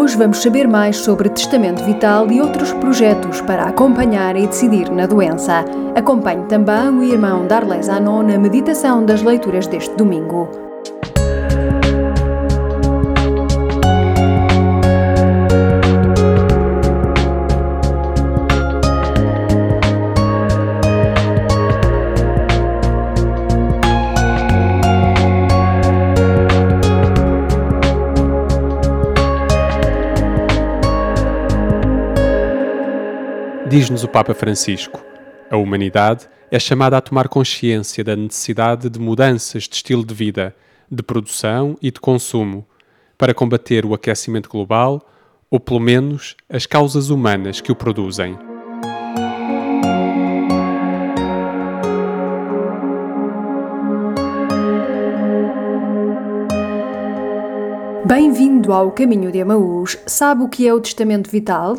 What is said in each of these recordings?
Hoje vamos saber mais sobre testamento vital e outros projetos para acompanhar e decidir na doença. Acompanhe também o irmão Darles Anon na meditação das leituras deste domingo. Diz-nos o Papa Francisco: a humanidade é chamada a tomar consciência da necessidade de mudanças de estilo de vida, de produção e de consumo, para combater o aquecimento global ou, pelo menos, as causas humanas que o produzem. Bem-vindo ao Caminho de Emaús. Sabe o que é o Testamento Vital?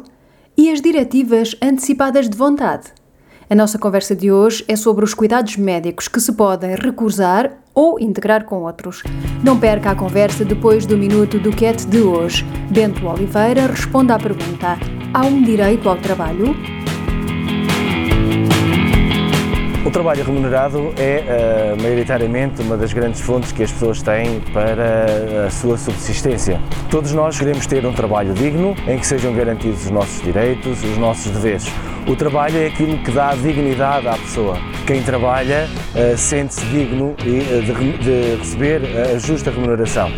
E as diretivas antecipadas de vontade. A nossa conversa de hoje é sobre os cuidados médicos que se podem recusar ou integrar com outros. Não perca a conversa depois do minuto do CAT de hoje. Bento Oliveira responde à pergunta: há um direito ao trabalho? O trabalho remunerado é uh, maioritariamente uma das grandes fontes que as pessoas têm para a sua subsistência. Todos nós queremos ter um trabalho digno em que sejam garantidos os nossos direitos, os nossos deveres. O trabalho é aquilo que dá dignidade à pessoa. Quem trabalha uh, sente-se digno e, uh, de, de, receber a justa remuneração.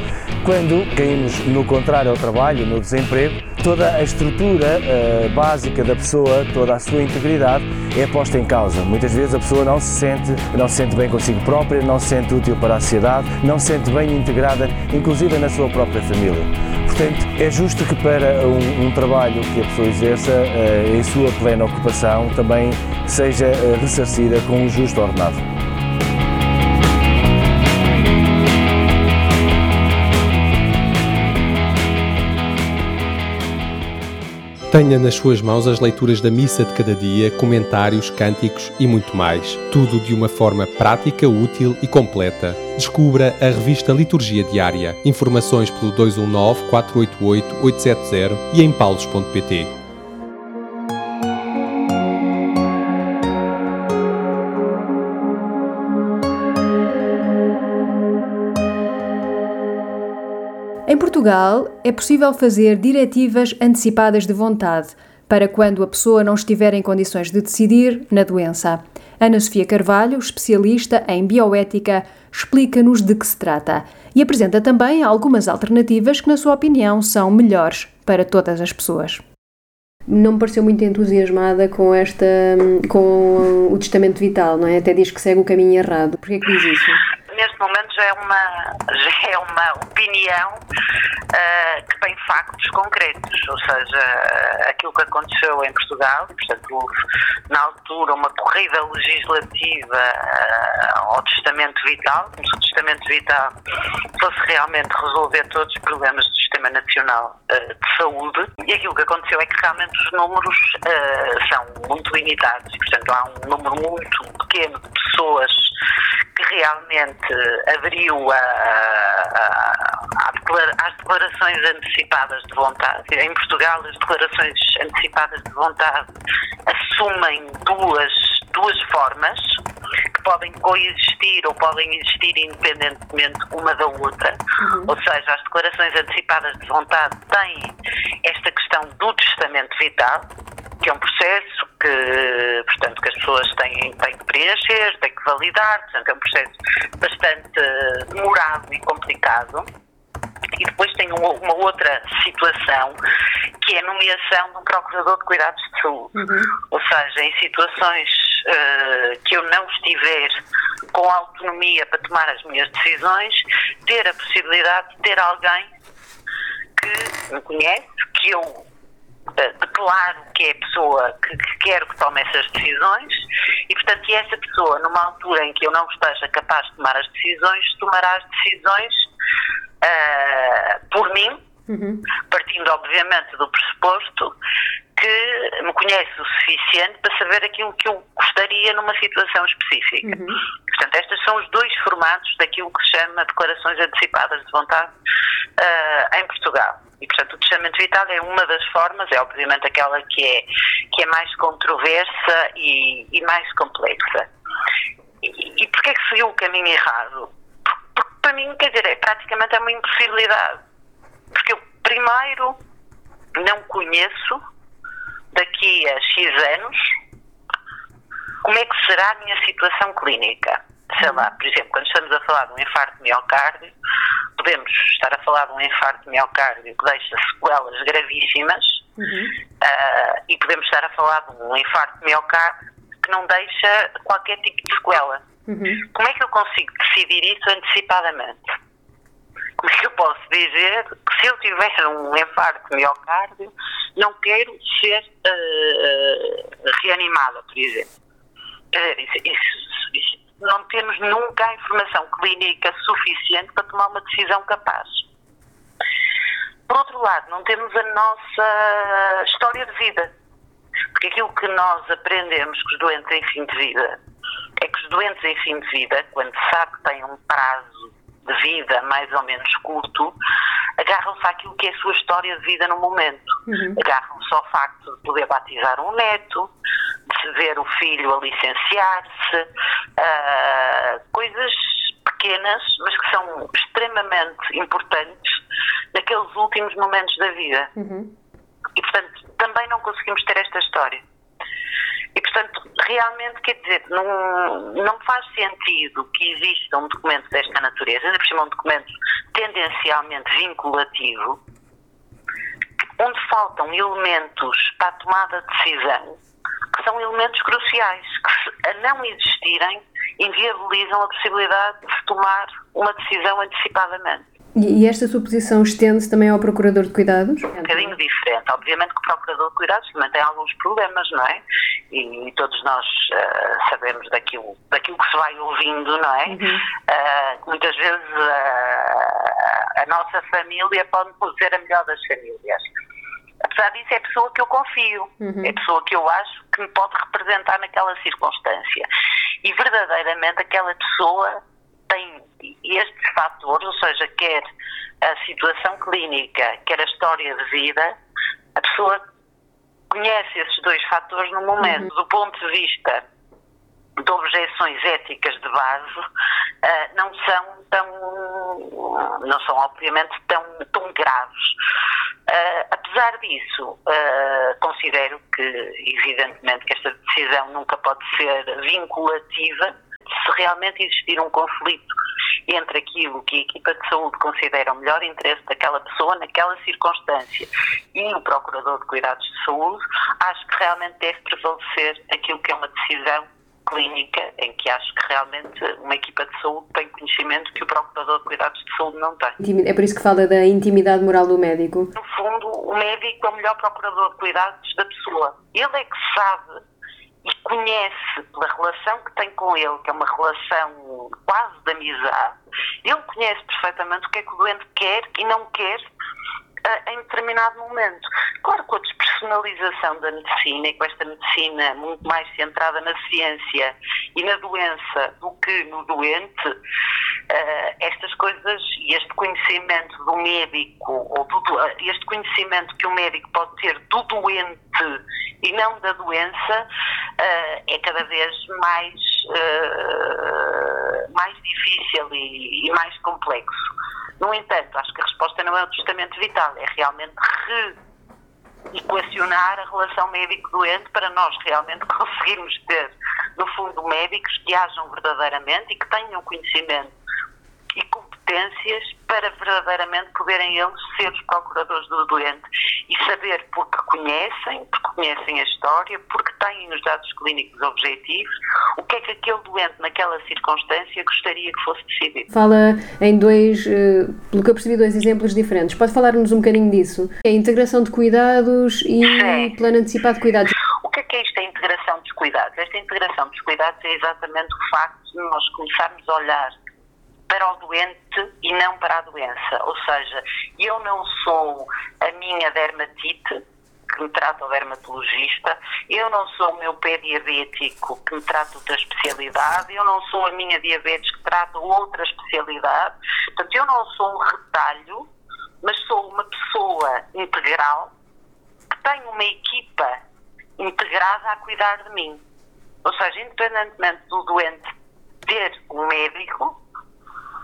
Quando caímos no contrário ao trabalho, no desemprego, toda a estrutura uh, básica da pessoa, toda a sua integridade é posta em causa. Muitas vezes a pessoa não se sente, não se sente bem consigo própria, não se sente útil para a sociedade, não se sente bem integrada, inclusive na sua própria família. Portanto, é justo que para um, um trabalho que a pessoa exerça uh, em sua plena ocupação também seja uh, ressarcida com um justo ordenado. Tenha nas suas mãos as leituras da missa de cada dia, comentários, cânticos e muito mais. Tudo de uma forma prática, útil e completa. Descubra a revista Liturgia Diária. Informações pelo 219 488 870 e em paulos.pt. Portugal, é possível fazer diretivas antecipadas de vontade para quando a pessoa não estiver em condições de decidir na doença. Ana Sofia Carvalho, especialista em bioética, explica-nos de que se trata e apresenta também algumas alternativas que, na sua opinião, são melhores para todas as pessoas. Não me pareceu muito entusiasmada com esta com o testamento vital, não é? Até diz que segue o caminho errado. Por que é que diz isso? Neste momento já é uma, já é uma opinião uh, que tem factos concretos, ou seja, aquilo que aconteceu em Portugal, portanto, houve na altura uma corrida legislativa uh, ao testamento vital, como se o testamento vital fosse realmente resolver todos os problemas do Sistema Nacional uh, de Saúde, e aquilo que aconteceu é que realmente os números são muito limitados, e, portanto, há um número muito pequeno de pessoas que realmente aderiu a, a, a, declarações antecipadas de vontade. Em Portugal, as declarações antecipadas de vontade assumem duas, duas formas que podem coexistir ou podem existir independentemente uma da outra. Uhum. Ou seja, as declarações antecipadas de vontade têm esta questão do testamento vital, que é um processo que, portanto, que as pessoas têm, têm que preencher, têm que validar, portanto, é um processo bastante demorado e complicado. E depois tem uma, uma, outra situação que é a nomeação de um procurador de cuidados de saúde. Uhum. Ou seja, em situações uh, que eu não estiver com autonomia para tomar as minhas decisões, ter a possibilidade de ter alguém que me conhece, que eu declaro que é a pessoa que, que quero que tome essas decisões e, portanto, essa pessoa, numa altura em que eu não esteja capaz de tomar as decisões, tomará as decisões uh, por mim, uhum. partindo, obviamente, do pressuposto que me conhece o suficiente para saber aquilo que eu gostaria numa situação específica. Uhum. Portanto, estes são os dois formatos daquilo que se chama declarações antecipadas de vontade uh, em Portugal. E, portanto, o testamento vital é uma das formas, é obviamente aquela que é, que é mais controversa e, e mais complexa. E, e porquê é que seguiu o caminho errado? Porque, para mim, quer dizer, é, praticamente é uma impossibilidade. Porque eu, primeiro, não conheço daqui a X anos como é que será a minha situação clínica. Sei lá, por exemplo, quando estamos a falar de um infarto de miocárdio, podemos estar a falar de um infarto de miocárdio que deixa sequelas gravíssimas uhum. uh, e podemos estar a falar de um infarto de miocárdio que não deixa qualquer tipo de sequela. Uhum. Como é que eu consigo decidir isso antecipadamente? Como é que eu posso dizer que se eu tiver um infarto de miocárdio, não quero ser uh, reanimada, por exemplo? Uh, isso, isso, isso, não temos nunca a informação clínica suficiente para tomar uma decisão capaz. Por outro lado, não temos a nossa história de vida. Porque aquilo que nós aprendemos com os doentes em fim de vida é que os doentes em fim de vida, quando sabe que têm um prazo de vida mais ou menos curto, agarram-se àquilo que é a sua história de vida no momento. Uhum. Agarram-se ao facto de poder batizar um neto, de se ver o filho a licenciar-se, uh, coisas pequenas, mas que são extremamente importantes naqueles últimos momentos da vida. Uhum. E, portanto, também não conseguimos ter esta história. E, portanto, realmente, quer dizer, não, não faz sentido que exista um documento desta natureza, ainda por cima um documento tendencialmente vinculativo, onde faltam elementos para a tomada de decisão que são elementos cruciais, que a não existirem inviabilizam a possibilidade de se tomar uma decisão antecipadamente. E esta suposição estende-se também ao Procurador de Cuidados? Um bocadinho diferente. Obviamente que o Procurador de Cuidados também tem alguns problemas, não é? E, todos nós uh, sabemos daquilo, daquilo que se vai ouvindo, não é? Uhum. Uh, muitas vezes uh, a nossa família pode ser a melhor das famílias. Apesar disso, é a pessoa que eu confio, uhum. é a pessoa que eu acho que me pode representar naquela circunstância. E verdadeiramente aquela pessoa estes fatores, ou seja, quer a situação clínica, quer a história de vida, a pessoa conhece esses dois fatores no momento. Uhum. Do ponto de vista de objeções éticas de base, uh, não são tão, não são obviamente tão, tão graves. Uh, apesar disso, uh, considero que, evidentemente, que esta decisão nunca pode ser vinculativa se realmente existir um conflito entre aquilo que a equipa de saúde considera o melhor interesse daquela pessoa naquela circunstância e o Procurador de Cuidados de Saúde, acho que realmente deve prevalecer aquilo que é uma decisão clínica em que acho que realmente uma equipa de saúde tem conhecimento que o Procurador de Cuidados de Saúde não tem. É por isso que fala da intimidade moral do médico? No fundo, o médico é o melhor Procurador de Cuidados da pessoa. Ele é que sabe e conhece pela relação que tem com ele, que é uma relação quase de amizade, ele conhece perfeitamente o que é que o doente quer e não quer em determinado momento. Claro, com a despersonalização da medicina e com esta medicina muito mais centrada na ciência e na doença do que no doente, uh, estas coisas e este conhecimento do médico, ou do, este conhecimento que o médico pode ter do doente e não da doença, uh, é cada vez mais, uh, mais difícil e, e, mais complexo. No entanto, acho que a resposta não é o testamento vital, é realmente equacionar a relação médico-doente para nós realmente conseguirmos ter, no fundo, médicos que hajam verdadeiramente e que tenham conhecimento e competências para verdadeiramente poderem eles ser os procuradores do doente e saber porque conhecem, porque conhecem a história, porque têm os dados clínicos objetivos, o que é que aquele doente naquela circunstância gostaria que fosse decidido. Fala em dois, eh, pelo que eu percebi, dois exemplos diferentes. Pode falar-nos um bocadinho disso? É a integração de cuidados e Sim. plano antecipado de cuidados. O que é que é isto, a integração dos cuidados? Esta integração dos cuidados é exatamente o facto de nós começarmos a olhar para o doente e não para a doença. Ou seja, eu não sou a minha dermatite que me trata o dermatologista, eu não sou o meu pé diabético que me trata da especialidade, eu não sou a minha diabetes que trata outra especialidade. Portanto, eu não sou um retalho, mas sou uma pessoa integral que tem uma equipa integrada a cuidar de mim. Ou seja, independentemente do doente ter um médico,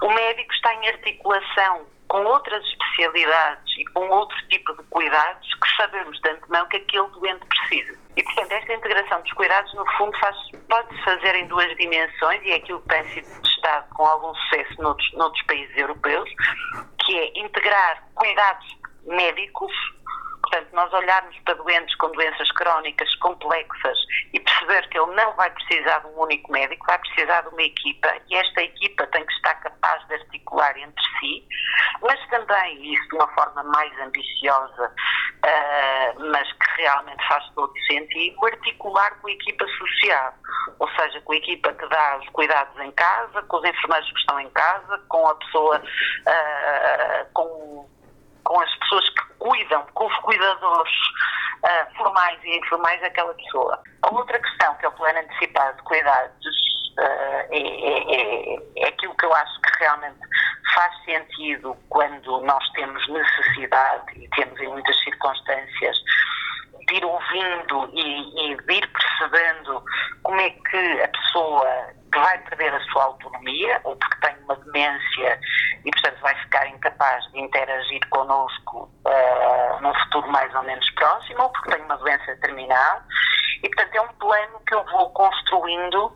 o médico está em articulação com outras especialidades e com outro tipo de cuidados que sabemos de antemão que aquele doente precisa. E, portanto, esta integração dos cuidados, no fundo, pode-se fazer em duas dimensões, e é aquilo que tem sido testado com algum sucesso noutros, noutros países europeus, que é integrar cuidados médicos Portanto, nós olharmos para doentes com doenças crónicas complexas e perceber que ele não vai precisar de um único médico, vai precisar de uma equipa e esta equipa tem que estar capaz de articular entre si, mas também, isso de uma forma mais ambiciosa, uh, mas que realmente faz todo sentido, articular com a equipa social, ou seja, com a equipa que dá os cuidados em casa, com os enfermeiros que estão em casa, com a pessoa, uh, com com as pessoas que cuidam, com os cuidadores uh, formais e informais daquela pessoa. A outra questão, que é o plano antecipado de cuidados, uh, é, é, é, aquilo que eu acho que realmente faz sentido quando nós temos necessidade e temos em muitas circunstâncias de ir ouvindo e, e de ir percebendo como é que a pessoa que vai perder a sua autonomia, ou porque tem uma demência e, portanto, vai ficar incapaz de interagir connosco uh, num futuro mais ou menos próximo, ou porque tem uma doença terminal. E, portanto, é um plano que eu vou construindo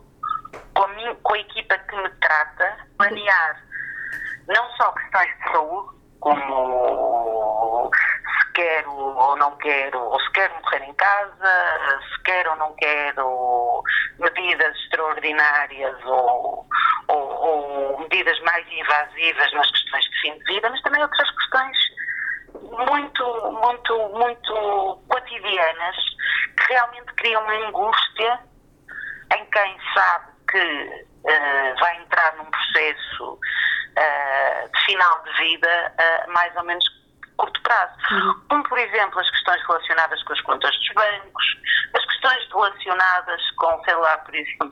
com a, minha, com a equipa que me trata, planear não só questões de saúde, como quero ou não quero, ou se quero morrer em casa, se quero ou não quero medidas extraordinárias ou, ou, ou medidas mais invasivas nas questões de fim de vida, mas também outras questões muito, muito, muito cotidianas que realmente criam uma angústia em quem sabe que uh, vai entrar num processo uh, de final de vida uh, mais ou menos curto prazo. Uhum. Como, por exemplo, as questões relacionadas com as contas dos bancos, as questões relacionadas com, sei lá, por exemplo,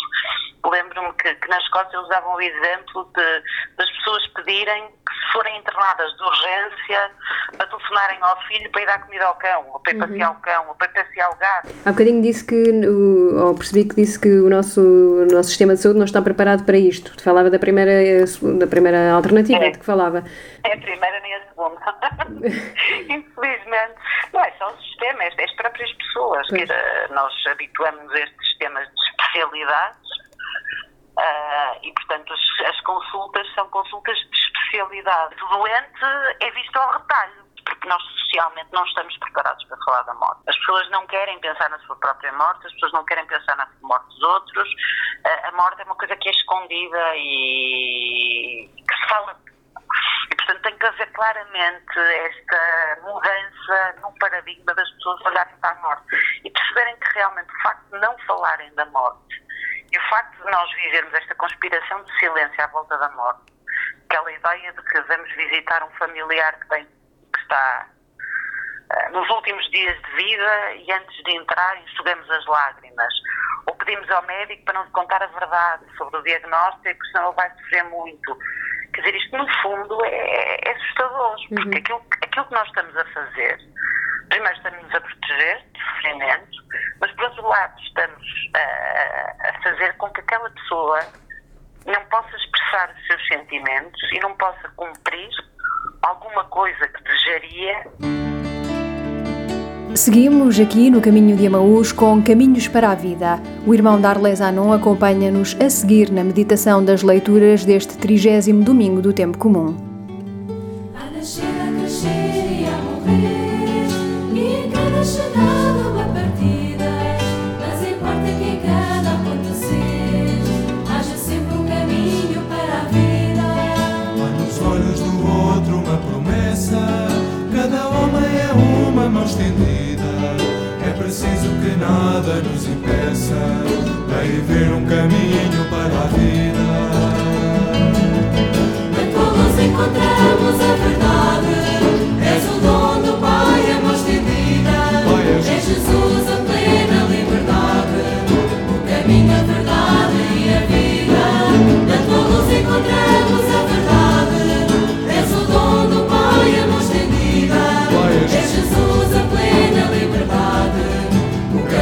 lembro-me que, que na Escócia usavam o exemplo de, das pessoas pedirem que se forem internadas de urgência para telefonarem ao filho para ir dar comida ao cão, ou para ir uhum. passear o cão, ou para ir passear o gato. Há bocadinho disse que, ou percebi que disse que o nosso, o nosso sistema de saúde não está preparado para isto. Falava da primeira, da primeira alternativa é. de que falava. É a primeira nem a segunda. Infelizmente, não é só o sistema, é as próprias pessoas. Que nós habituamos a estes sistemas de especialidades uh, e, portanto, as, as, consultas são consultas de especialidade. O doente é visto ao retalho, porque nós socialmente não estamos preparados para falar da morte. As pessoas não querem pensar na sua própria morte, as pessoas não querem pensar na morte dos outros. Uh, a morte é uma coisa que é escondida e que se fala e, portanto, tem que haver claramente esta mudança no paradigma das pessoas olharem para a morte e perceberem que realmente o facto de não falarem da morte e o facto de nós vivermos esta conspiração de silêncio à volta da morte, aquela ideia de que vamos visitar um familiar que, tem, que está uh, nos últimos dias de vida e antes de entrar enxugamos as lágrimas, ou pedimos ao médico para nos contar a verdade sobre o diagnóstico, senão ele vai sofrer muito. Quer dizer, isto no fundo é, é assustador, porque uhum. aquilo, aquilo que nós estamos a fazer, primeiro estamos a proteger de sofrimento, mas por outro lado estamos a, a fazer com que aquela pessoa não possa expressar os seus sentimentos e não possa cumprir alguma coisa que desejaria. Seguimos aqui no caminho de Amaús com Caminhos para a Vida. O irmão Darles Anon acompanha-nos a seguir na meditação das leituras deste trigésimo domingo do Tempo Comum. A nascer, a crescer e a morrer,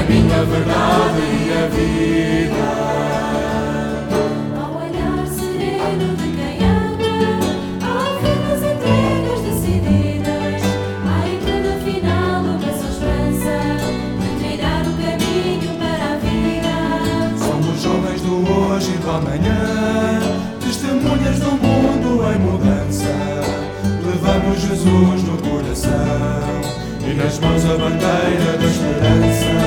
Minha verdade e a vida. Ao olhar sereno de quem ama, há vidas entregas decididas. Há em cada final uma só esperança de trilhar o caminho para a vida. Somos jovens do hoje e do amanhã, testemunhas do mundo em mudança. Levamos Jesus no coração e nas mãos a bandeira da esperança.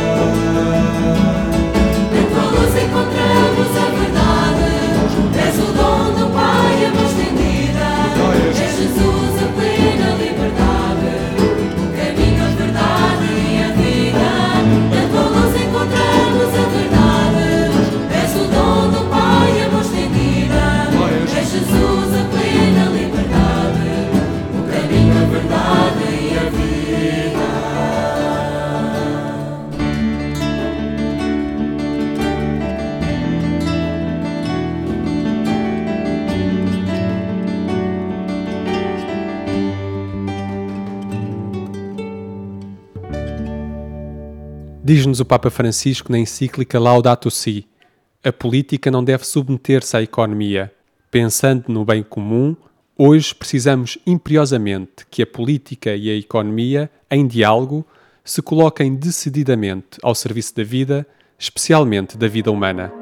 Diz-nos o Papa Francisco na encíclica Laudato Si: a política não deve submeter-se à economia. Pensando no bem comum, hoje precisamos imperiosamente que a política e a economia, em diálogo, se coloquem decididamente ao serviço da vida, especialmente da vida humana.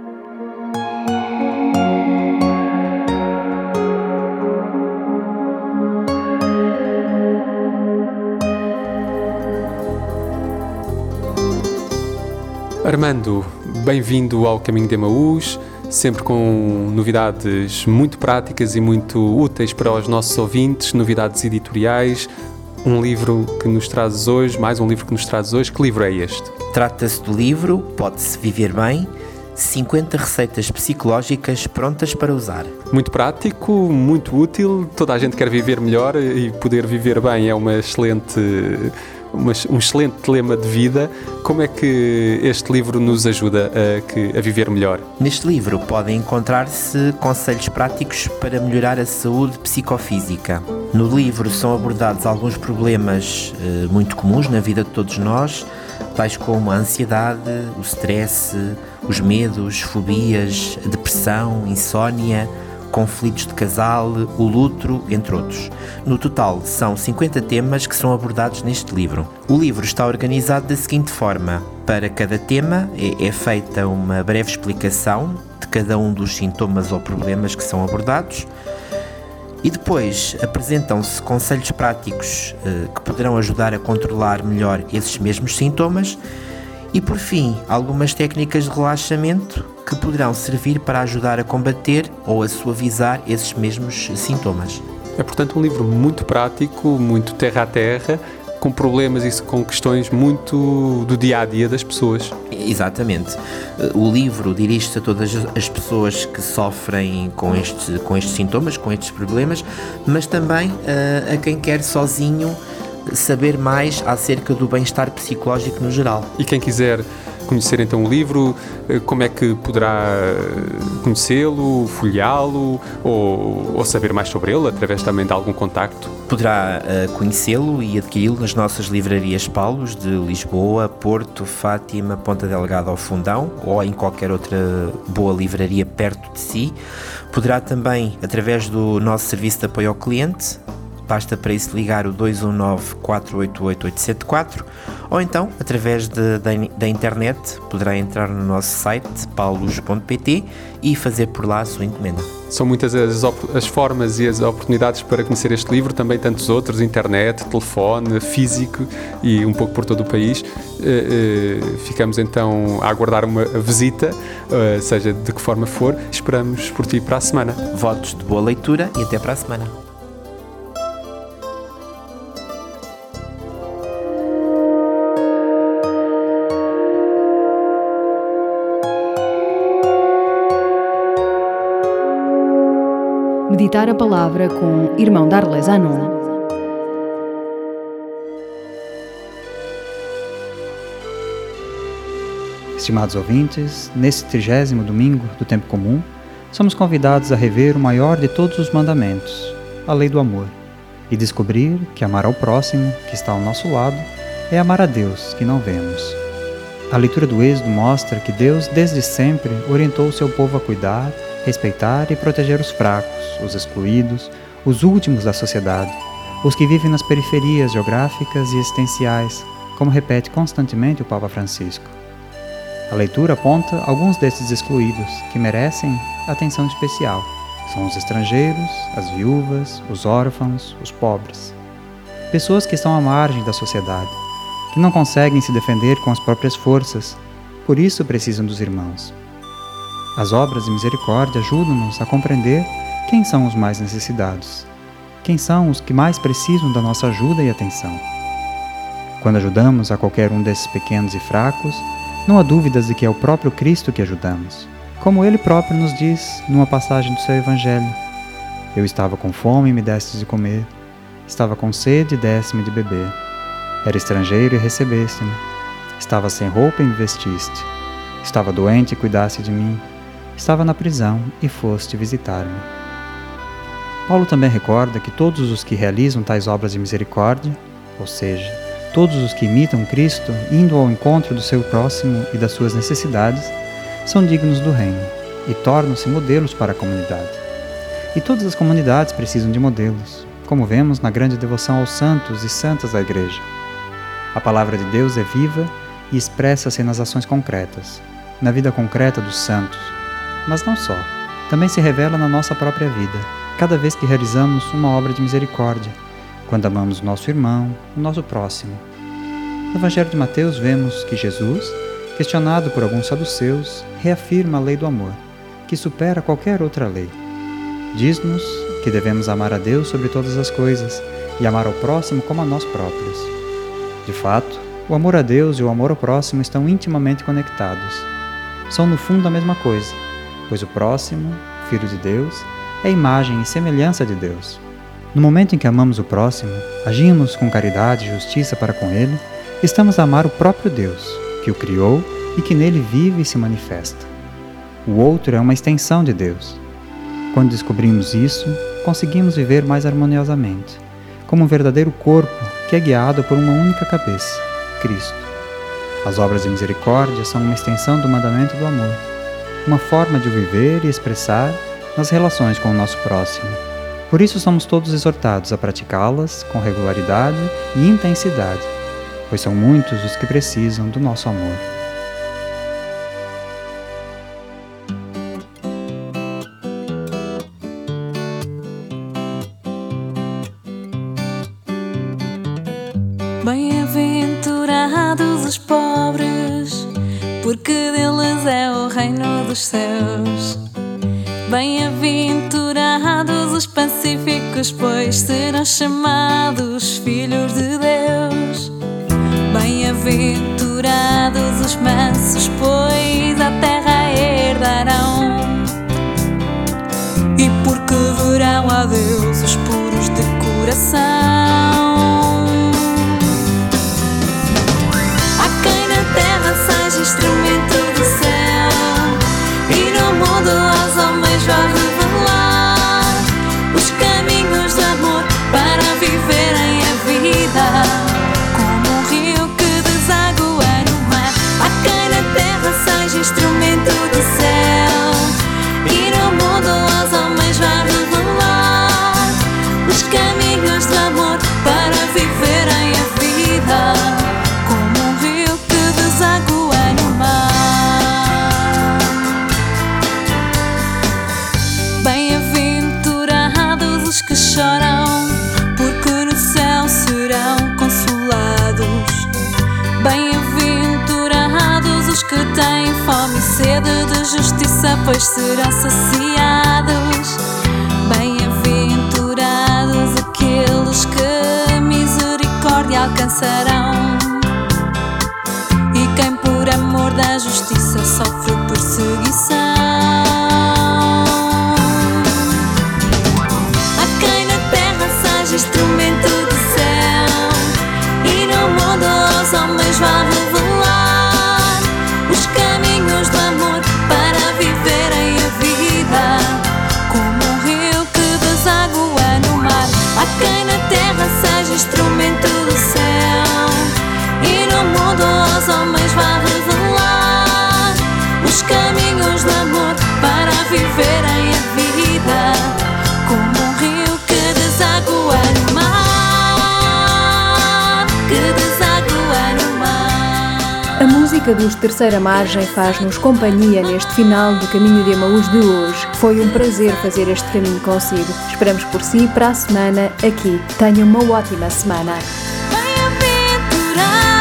Armando, bem-vindo ao Caminho de Emaús, sempre com novidades muito práticas e muito úteis para os nossos ouvintes, novidades editoriais. Um livro que nos trazes hoje, mais um livro que nos trazes hoje. Que livro é este? Trata-se do livro Pode-se Viver Bem 50 receitas psicológicas prontas para usar. Muito prático, muito útil. Toda a gente quer viver melhor e poder viver bem é uma excelente um excelente lema de vida. Como é que este livro nos ajuda a, que, a viver melhor? Neste livro podem encontrar-se conselhos práticos para melhorar a saúde psicofísica. No livro são abordados alguns problemas eh, muito comuns na vida de todos nós, tais como a ansiedade, o stress, os medos, fobias, a depressão, insônia conflitos de casal, o luto, entre outros. No total, são 50 temas que são abordados neste livro. O livro está organizado da seguinte forma: para cada tema é, é feita uma breve explicação de cada um dos sintomas ou problemas que são abordados. E depois apresentam-se conselhos práticos eh, que poderão ajudar a controlar melhor esses mesmos sintomas. E por fim, algumas técnicas de relaxamento que poderão servir para ajudar a combater ou a suavizar esses mesmos sintomas. É, portanto, um livro muito prático, muito terra a terra, com problemas e com questões muito do dia a dia das pessoas. Exatamente. O livro dirige-se a todas as pessoas que sofrem com, este, com estes sintomas, com estes problemas, mas também uh, a quem quer sozinho saber mais acerca do bem-estar psicológico no geral. E quem quiser conhecer então o livro, eh, como é que poderá conhecê-lo, folheá-lo ou, ou, saber mais sobre ele através também de algum contacto? Poderá uh, conhecê-lo e adquiri-lo nas nossas livrarias Paulos de Lisboa, Porto, Fátima, Ponta Delgada ou Fundão ou em qualquer outra boa livraria perto de si. Poderá também, através do nosso serviço de apoio ao cliente, basta para isso ligar o 219 488 874 ou então, através de, da, internet, poderá entrar no nosso site paulos.pt e fazer por lá a sua encomenda. São muitas as, as, formas e as oportunidades para conhecer este livro, também tantos outros, internet, telefone, físico e um pouco por todo o país. Uh, uh, ficamos então a aguardar uma visita, uh, seja de que forma for. Esperamos por ti para a semana. Votos de boa leitura e até para a semana. Meditar a Palavra com Irmão Darles Anon. Estimados ouvintes, nesse trigésimo domingo do tempo comum, somos convidados a rever o maior de todos os mandamentos, a lei do amor, e descobrir que amar ao próximo, que está ao nosso lado, é amar a Deus, que não vemos. A leitura do Êxodo mostra que Deus, desde sempre, orientou o seu povo a cuidar, respeitar e proteger os fracos, os excluídos, os últimos da sociedade, os que vivem nas periferias geográficas e existenciais, como repete constantemente o Papa Francisco. A leitura aponta alguns desses excluídos que merecem atenção especial. São os estrangeiros, as viúvas, os órfãos, os pobres. Pessoas que estão à margem da sociedade, que não conseguem se defender com as próprias forças, por isso precisam dos irmãos. As obras de misericórdia ajudam-nos a compreender quem são os mais necessitados, quem são os que mais precisam da nossa ajuda e atenção. Quando ajudamos a qualquer um desses pequenos e fracos, não há dúvidas de que é o próprio Cristo que ajudamos, como ele próprio nos diz numa passagem do seu Evangelho. Eu estava com fome e me destes de comer, estava com sede e deste-me de beber. Era estrangeiro e recebeste-me. Estava sem roupa e me vestiste. Estava doente e cuidaste de mim. Estava na prisão e foste visitar-me. Paulo também recorda que todos os que realizam tais obras de misericórdia, ou seja, todos os que imitam Cristo, indo ao encontro do seu próximo e das suas necessidades, são dignos do reino e tornam-se modelos para a comunidade. E todas as comunidades precisam de modelos, como vemos na grande devoção aos santos e santas da Igreja. A palavra de Deus é viva e expressa-se nas ações concretas, na vida concreta dos santos. Mas não só, também se revela na nossa própria vida, cada vez que realizamos uma obra de misericórdia, quando amamos nosso irmão, o nosso próximo. No Evangelho de Mateus vemos que Jesus, questionado por alguns saduceus, reafirma a lei do amor, que supera qualquer outra lei. Diz-nos que devemos amar a Deus sobre todas as coisas e amar ao próximo como a nós próprios. De fato, o amor a Deus e o amor ao próximo estão intimamente conectados. São no fundo a mesma coisa, pois o próximo, filho de Deus, é imagem e semelhança de Deus. No momento em que amamos o próximo, agimos com caridade e justiça para com ele, estamos a amar o próprio Deus, que o criou e que nele vive e se manifesta. O outro é uma extensão de Deus. Quando descobrimos isso, conseguimos viver mais harmoniosamente, como um verdadeiro corpo que é guiado por uma única cabeça, Cristo. As obras de misericórdia são uma extensão do mandamento do amor, uma forma de viver e expressar nas relações com o nosso próximo. Por isso somos todos exortados a praticá-las com regularidade e intensidade, pois são muitos os que precisam do nosso amor. Na terra justiça, pois serão saciados. Bem-aventurados aqueles que misericórdia alcançarão. E quem por amor da justiça sofre perseguição. aos homens vai revelar os caminhos de amor para viverem a vida como um rio que deságua no mar, que deságua no mar. A música dos Terceira Margem faz-nos companhia neste final do Caminho de Amaús de hoje. Foi um prazer fazer este caminho consigo. Esperamos por si para a semana aqui. Tenha uma ótima semana. Bem-aventurado.